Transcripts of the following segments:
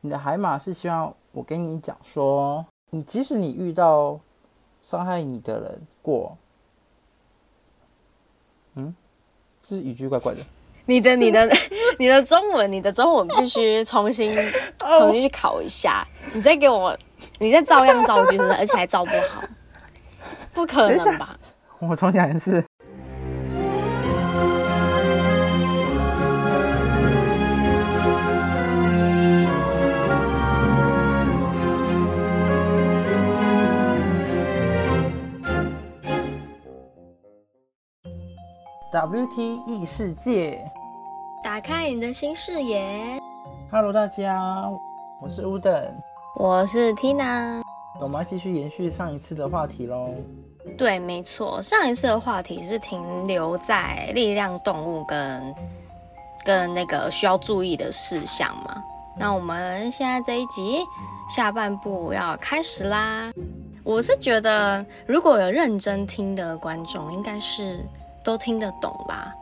你的海马是希望我跟你讲说，你即使你遇到伤害你的人过，嗯，是语句怪怪的。你的、你的、你的中文，你的中文必须重新 重新去考一下。你再给我，你再照样造句是不是？而且还造不好，不可能吧？我重讲一次。WT 异世界，打开你的新视野。Hello，大家，我是 Uden，，我是 Tina。我们要继续延续上一次的话题喽。对，没错，上一次的话题是停留在力量动物跟跟那个需要注意的事项嘛。那我们现在这一集下半部要开始啦。我是觉得，如果有认真听的观众，应该是都听得懂吧。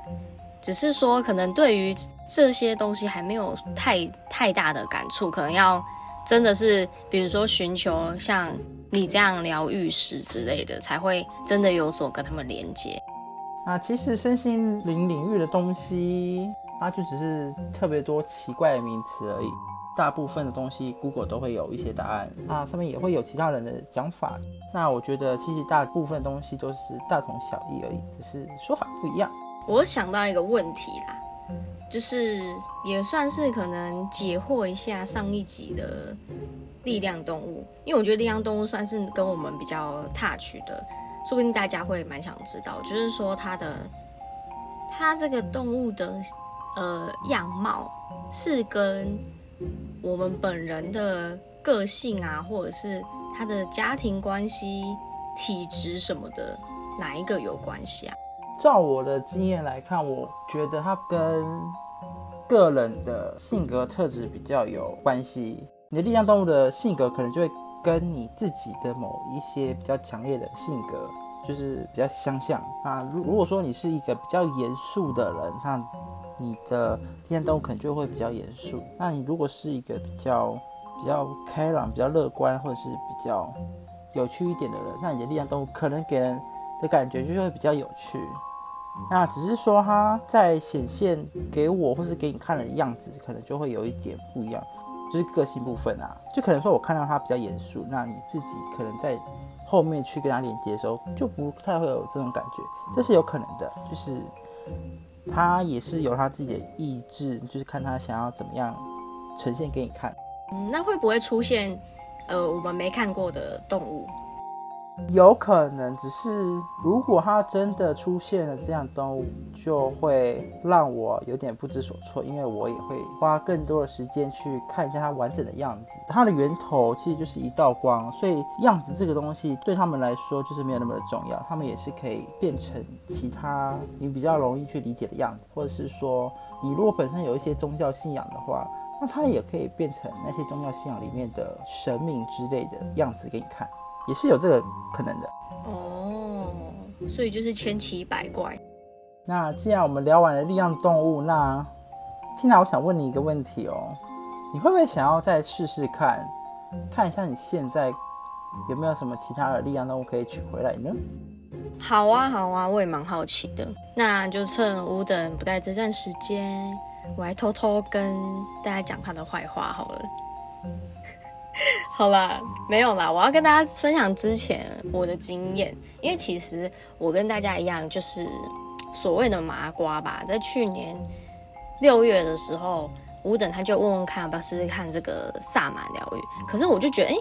只是说，可能对于这些东西还没有太太大的感触，可能要真的是，比如说寻求像你这样疗愈师之类的，才会真的有所跟他们连接。啊，其实身心灵领域的东西，它就只是特别多奇怪的名词而已。大部分的东西，Google 都会有一些答案那，上面也会有其他人的讲法。那我觉得其实大部分东西都是大同小异而已，只是说法不一样。我想到一个问题啦，就是也算是可能解惑一下上一集的力量动物，因为我觉得力量动物算是跟我们比较 touch 的，说不定大家会蛮想知道，就是说它的它这个动物的呃样貌是跟我们本人的个性啊，或者是他的家庭关系、体质什么的，哪一个有关系啊？照我的经验来看，我觉得他跟个人的性格特质比较有关系。你的力量动物的性格可能就会跟你自己的某一些比较强烈的性格，就是比较相像啊。如如果说你是一个比较严肃的人，那你的力量动物可能就会比较严肃。那你如果是一个比较比较开朗、比较乐观，或者是比较有趣一点的人，那你的力量动物可能给人的感觉就会比较有趣。那只是说他在显现给我或是给你看的样子，可能就会有一点不一样，就是个性部分啊，就可能说我看到他比较严肃，那你自己可能在后面去跟他连接的时候，就不太会有这种感觉，这是有可能的，就是他也是有他自己的意志，就是看他想要怎么样呈现给你看。嗯，那会不会出现呃我们没看过的动物？有可能，只是如果它真的出现了这样动物，就会让我有点不知所措，因为我也会花更多的时间去看一下它完整的样子。它的源头其实就是一道光，所以样子这个东西对他们来说就是没有那么的重要，他们也是可以变成其他你比较容易去理解的样子，或者是说你如果本身有一些宗教信仰的话，那它也可以变成那些宗教信仰里面的神明之类的样子给你看。也是有这个可能的哦，所以就是千奇百怪。那既然我们聊完了力量动物，那 Tina，我想问你一个问题哦，你会不会想要再试试看，看一下你现在有没有什么其他的力量动物可以取回来呢？好啊，好啊，我也蛮好奇的。那就趁吾等不在这段时间，我还偷偷跟大家讲他的坏话好了。好啦，没有啦，我要跟大家分享之前我的经验，因为其实我跟大家一样，就是所谓的麻瓜吧。在去年六月的时候，吴等他就问问看要不要试试看这个萨满疗愈，可是我就觉得，哎、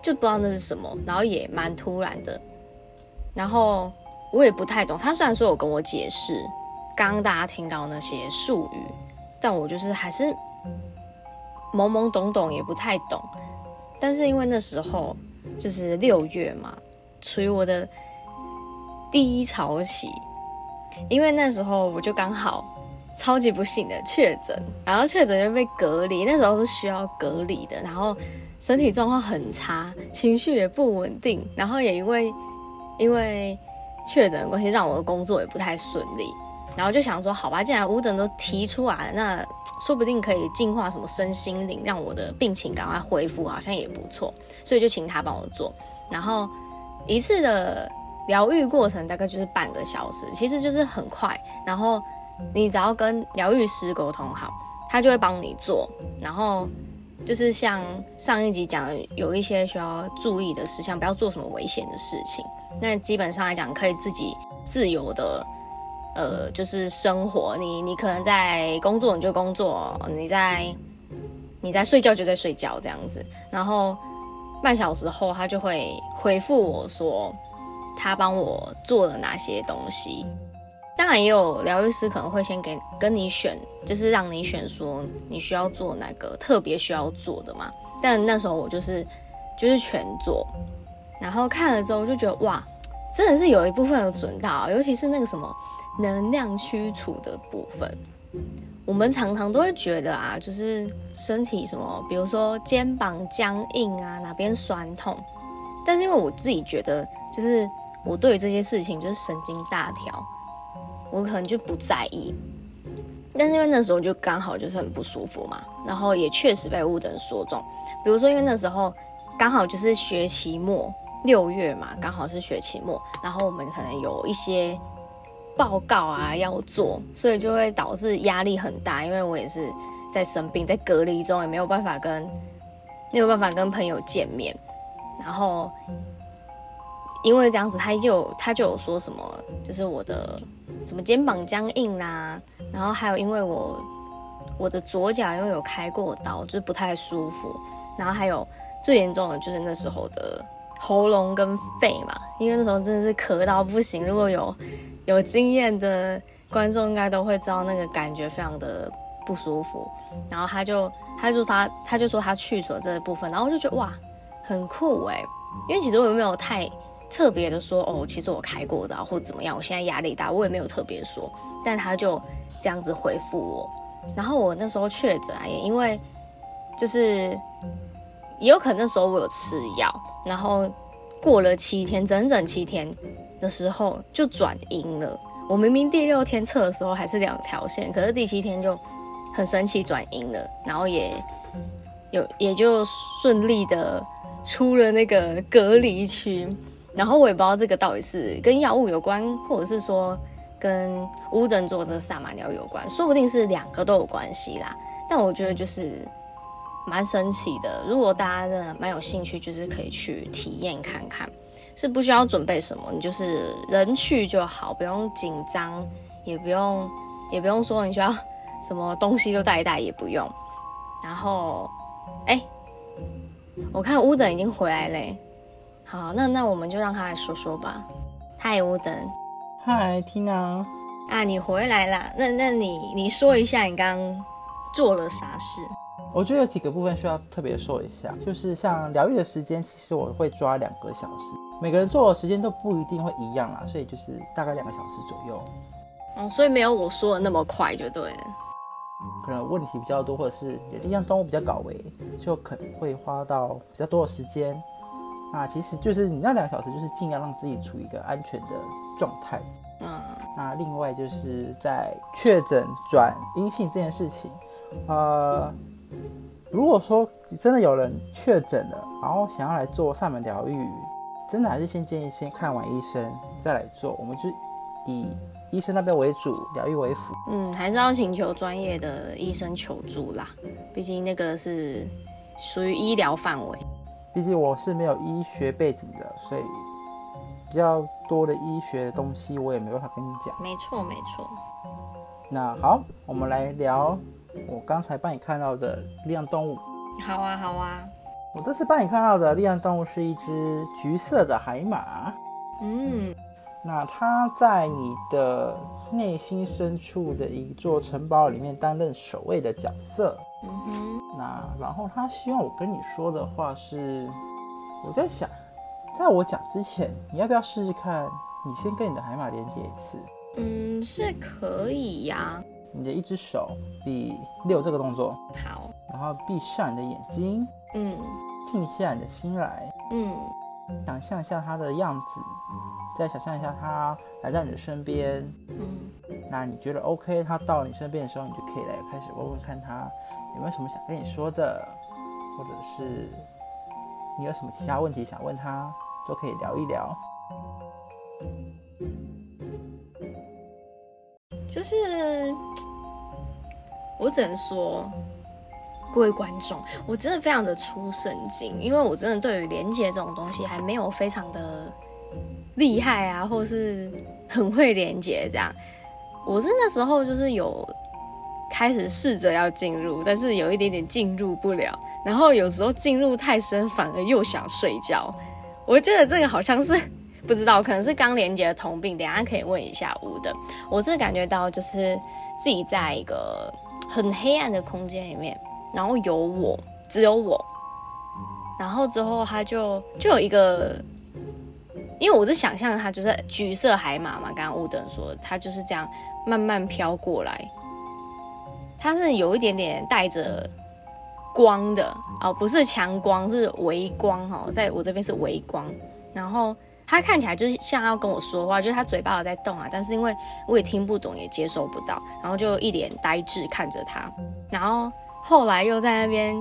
就不知道那是什么，然后也蛮突然的，然后我也不太懂。他虽然说有跟我解释刚刚大家听到那些术语，但我就是还是懵懵懂懂，也不太懂。但是因为那时候就是六月嘛，处于我的低潮期，因为那时候我就刚好超级不幸的确诊，然后确诊就被隔离，那时候是需要隔离的，然后身体状况很差，情绪也不稳定，然后也因为因为确诊的关系，让我的工作也不太顺利。然后就想说，好吧，既然乌等都提出来了，那说不定可以净化什么身心灵，让我的病情赶快恢复，好像也不错，所以就请他帮我做。然后一次的疗愈过程大概就是半个小时，其实就是很快。然后你只要跟疗愈师沟通好，他就会帮你做。然后就是像上一集讲，有一些需要注意的事项，不要做什么危险的事情。那基本上来讲，可以自己自由的，呃，就是生活。你你可能在工作，你就工作；你在你在睡觉，就在睡觉这样子。然后半小时后，他就会回复我说，他帮我做了哪些东西。当然，也有疗愈师可能会先给跟你选，就是让你选说你需要做哪个特别需要做的嘛。但那时候我就是就是全做。然后看了之后就觉得哇，真的是有一部分有准到，尤其是那个什么能量驱除的部分。我们常常都会觉得啊，就是身体什么，比如说肩膀僵硬啊，哪边酸痛。但是因为我自己觉得，就是我对于这些事情就是神经大条，我可能就不在意。但是因为那时候就刚好就是很不舒服嘛，然后也确实被误等说中。比如说因为那时候刚好就是学期末。六月嘛，刚好是学期末，然后我们可能有一些报告啊要做，所以就会导致压力很大。因为我也是在生病，在隔离中，也没有办法跟没有办法跟朋友见面。然后因为这样子，他就他就有说什么，就是我的什么肩膀僵硬啦，然后还有因为我我的左脚因为有开过刀，就是不太舒服。然后还有最严重的就是那时候的。喉咙跟肺嘛，因为那时候真的是咳到不行。如果有有经验的观众，应该都会知道那个感觉非常的不舒服。然后他就他就他他就说他去除了这一部分，然后我就觉得哇，很酷哎。因为其实我也没有太特别的说哦，其实我开过的或怎么样，我现在压力大，我也没有特别说。但他就这样子回复我。然后我那时候确诊啊，也因为就是也有可能那时候我有吃药。然后过了七天，整整七天的时候就转阴了。我明明第六天测的时候还是两条线，可是第七天就很神奇转阴了，然后也有也就顺利的出了那个隔离区。然后我也不知道这个到底是跟药物有关，或者是说跟乌登做这个萨满疗有关，说不定是两个都有关系啦。但我觉得就是。蛮神奇的，如果大家真的蛮有兴趣，就是可以去体验看看，是不需要准备什么，你就是人去就好，不用紧张，也不用也不用说你需要 什么东西都带一带，也不用。然后，哎，我看乌等已经回来嘞，好，那那我们就让他来说说吧。嗨，乌等。嗨，Tina。啊，你回来啦？那那你你说一下你刚刚做了啥事？我觉得有几个部分需要特别说一下，就是像疗愈的时间，其实我会抓两个小时，每个人做的时间都不一定会一样啦，所以就是大概两个小时左右。哦，所以没有我说的那么快就对了。可能问题比较多，或者是力量动物比较搞维，就可能会花到比较多的时间。那其实就是你那两个小时，就是尽量让自己处于一个安全的状态。嗯。那另外就是在确诊转阴性这件事情，呃。如果说真的有人确诊了，然后想要来做上门疗愈，真的还是先建议先看完医生再来做。我们就以医生那边为主，疗愈为辅。嗯，还是要请求专业的医生求助啦，毕竟那个是属于医疗范围。毕竟我是没有医学背景的，所以比较多的医学的东西我也没办法跟你讲。没错，没错。那好，我们来聊。我刚才帮你看到的力量动物，好啊好啊。我这次帮你看到的力量动物是一只橘色的海马。嗯，那它在你的内心深处的一座城堡里面担任守卫的角色。嗯哼。那然后它希望我跟你说的话是，我在想，在我讲之前，你要不要试试看？你先跟你的海马连接一次。嗯，是可以呀。你的一只手比六这个动作好，然后闭上你的眼睛，嗯，静下你的心来，嗯，想象一下他的样子，再想象一下他来到你的身边。嗯，那你觉得 OK？他到了你身边的时候，你就可以来开始问问看他有没有什么想跟你说的，或者是你有什么其他问题想问他，都可以聊一聊。就是我只能说，各位观众，我真的非常的出神经，因为我真的对于连接这种东西还没有非常的厉害啊，或是很会连接这样。我是那时候就是有开始试着要进入，但是有一点点进入不了，然后有时候进入太深，反而又想睡觉。我觉得这个好像是。不知道，可能是刚连接的同病，等下可以问一下吴的。我是感觉到，就是自己在一个很黑暗的空间里面，然后有我，只有我，然后之后他就就有一个，因为我是想象他就是橘色海马嘛，刚刚吴等说他就是这样慢慢飘过来，他是有一点点带着光的哦，不是强光，是微光哦，在我这边是微光，然后。他看起来就是像要跟我说话，就是他嘴巴有在动啊，但是因为我也听不懂，也接收不到，然后就一脸呆滞看着他。然后后来又在那边，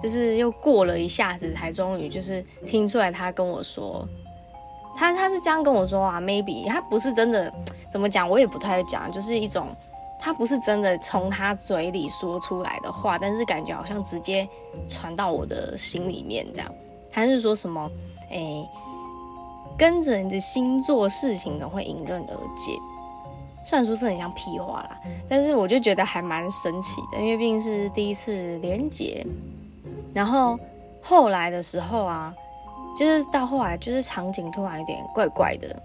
就是又过了一下子，才终于就是听出来他跟我说，他他是这样跟我说啊，maybe 他不是真的，怎么讲我也不太会讲，就是一种他不是真的从他嘴里说出来的话，但是感觉好像直接传到我的心里面这样。他是说什么？哎。跟着你的心做事情，总会迎刃而解。虽然说是很像屁话啦，但是我就觉得还蛮神奇的，因为毕竟是第一次连接。然后后来的时候啊，就是到后来，就是场景突然有点怪怪的。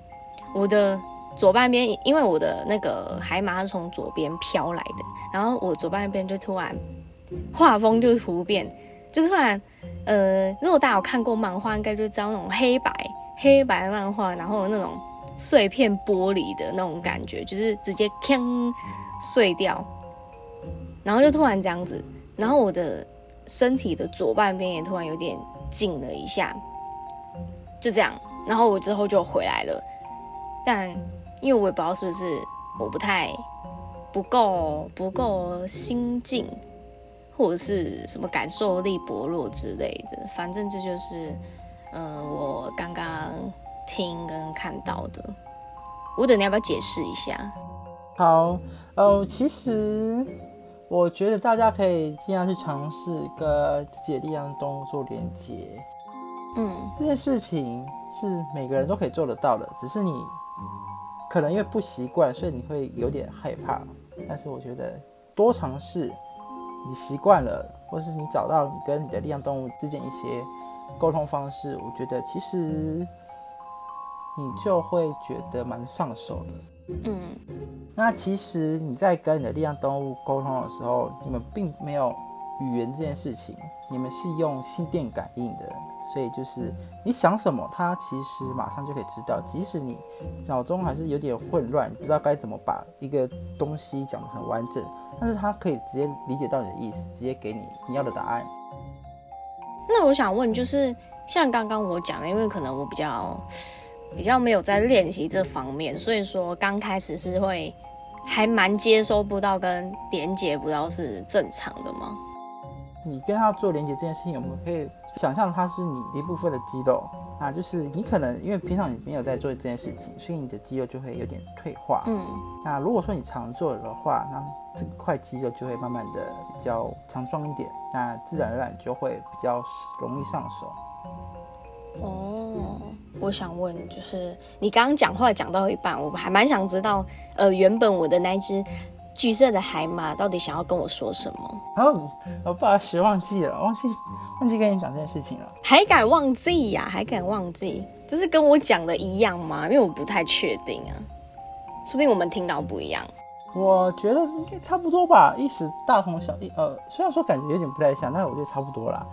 我的左半边，因为我的那个海马是从左边飘来的，然后我左半边就突然画风就突变，就突然呃，如果大家有看过漫画，应该就知道那种黑白。黑白漫画，然后那种碎片玻璃的那种感觉，就是直接锵碎掉，然后就突然这样子，然后我的身体的左半边也突然有点紧了一下，就这样，然后我之后就回来了，但因为我也不知道是不是我不太不够不够心静，或者是什么感受力薄弱之类的，反正这就是。嗯，我刚刚听跟看到的，我等，你要不要解释一下？好，呃，其实我觉得大家可以尽量去尝试跟自己的力量动物做连接。嗯，这件事情是每个人都可以做得到的，只是你可能因为不习惯，所以你会有点害怕。但是我觉得多尝试，你习惯了，或是你找到你跟你的力量动物之间一些。沟通方式，我觉得其实你就会觉得蛮上手的。嗯，那其实你在跟你的力量动物沟通的时候，你们并没有语言这件事情，你们是用心电感应的，所以就是你想什么，它其实马上就可以知道。即使你脑中还是有点混乱，不知道该怎么把一个东西讲得很完整，但是它可以直接理解到你的意思，直接给你你要的答案。那我想问，就是像刚刚我讲的，因为可能我比较比较没有在练习这方面，所以说刚开始是会还蛮接收不到跟连接不到是正常的吗？你跟他做连接这件事情，我们可以想象它是你一部分的肌肉，那就是你可能因为平常你没有在做这件事情，所以你的肌肉就会有点退化。嗯，那如果说你常做的话，那这块肌肉就会慢慢的比较强壮一点，那自然而然就会比较容易上手。哦，我想问，就是你刚刚讲话讲到一半，我还蛮想知道，呃，原本我的那只。橘色的海马到底想要跟我说什么？哦，我不好意思忘记了，忘记忘记跟你讲这件事情了，还敢忘记呀？还敢忘记？这是跟我讲的一样吗？因为我不太确定啊，说不定我们听到不一样。我觉得应该差不多吧，意思大同小异。呃，虽然说感觉有点不太像，但是我觉得差不多啦。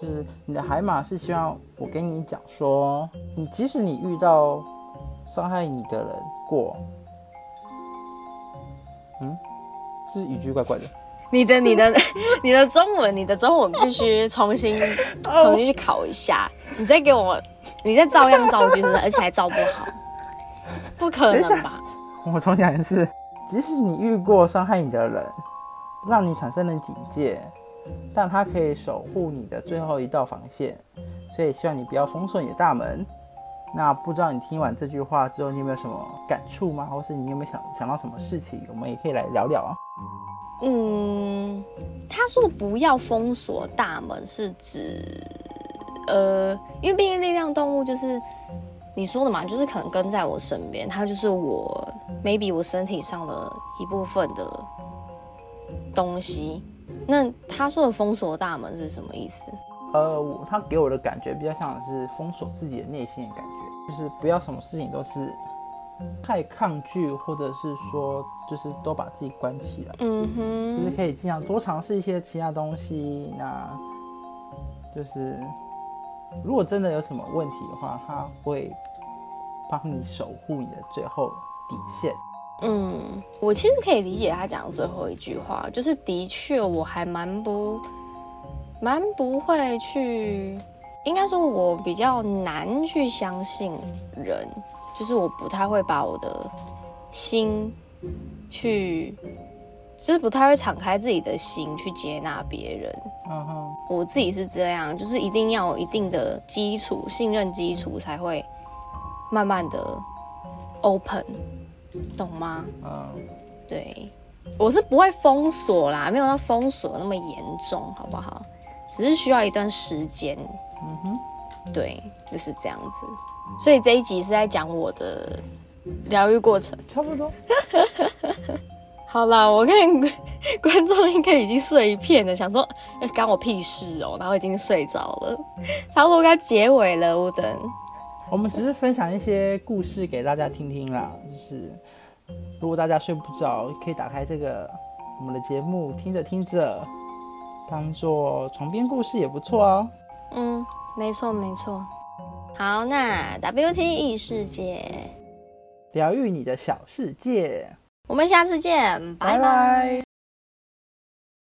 就是你的海马是希望我跟你讲说，你即使你遇到伤害你的人过。嗯，是语句怪怪的。你的、你的、你的中文，你的中文必须重新 重新去考一下。你再给我你再照样造句是不是？而且还造不好，不可能吧？我重讲一次，即使你遇过伤害你的人，让你产生了警戒，但他可以守护你的最后一道防线，所以希望你不要封锁你的大门。那不知道你听完这句话之后，你有没有什么感触吗？或是你有没有想想到什么事情？我们也可以来聊聊啊。嗯，他说的不要封锁大门是指，呃，因为毕竟力量动物就是你说的嘛，就是可能跟在我身边，它就是我 maybe 我身体上的一部分的东西。那他说的封锁大门是什么意思？呃，他给我的感觉比较像是封锁自己的内心的感觉，就是不要什么事情都是太抗拒，或者是说就是都把自己关起来。嗯哼，就是可以尽量多尝试一些其他东西。那就是如果真的有什么问题的话，他会帮你守护你的最后底线。嗯，我其实可以理解他讲的最后一句话，就是的确我还蛮不蛮不会去，应该说我比较难去相信人，就是我不太会把我的心去，就是不太会敞开自己的心去接纳别人。嗯，我自己是这样，就是一定要有一定的基础，信任基础才会慢慢的 open，懂吗？嗯，对，我是不会封锁啦，没有到封锁那么严重，好不好？只是需要一段时间。嗯哼，对，就是这样子。所以这一集是在讲我的疗愈过程。差不多。好啦，我看 观众应该已经睡一片了，想说，哎、干我屁事哦、然后已经睡着了，差不多该结尾了，我等。我们只是分享一些故事给大家听听啦，就是如果大家睡不着，可以打开这个我们的节目，听着听着，当做床边故事也不错哦。嗯，没错没错。好，那 WT 异世界，疗愈你的小世界，我们下次见，拜拜拜拜